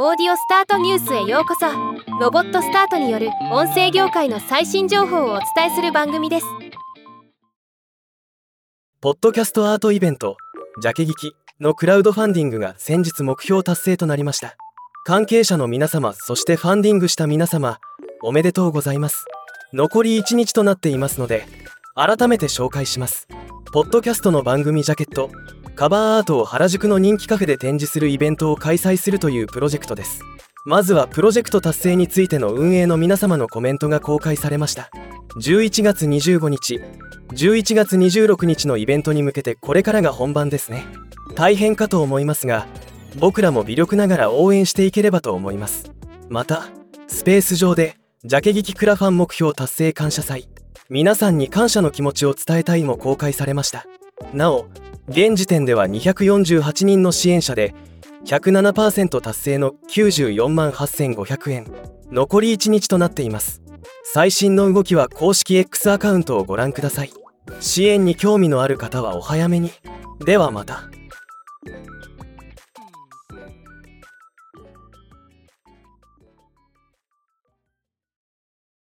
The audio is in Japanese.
オーディオスタートニュースへようこそ。ロボットスタートによる音声業界の最新情報をお伝えする番組です。ポッドキャストアートイベントジャケ劇のクラウドファンディングが先日目標達成となりました。関係者の皆様そしてファンディングした皆様おめでとうございます。残り1日となっていますので改めて紹介します。ポッドキャストの番組ジャケットカバーアートを原宿の人気カフェで展示するイベントを開催するというプロジェクトです。まずはプロジェクト達成についての運営の皆様のコメントが公開されました。11月25日11月26日のイベントに向けてこれからが本番ですね。大変かと思いますが僕らも微力ながら応援していければと思います。またスペース上でジャケ劇クラファン目標達成感謝祭。皆さんに感謝の気持ちを伝えたいも公開されました。なお現時点では248人の支援者で107%達成の94万8500円残り1日となっています。最新の動きは公式 X アカウントをご覧ください。支援に興味のある方はお早めに。ではまた。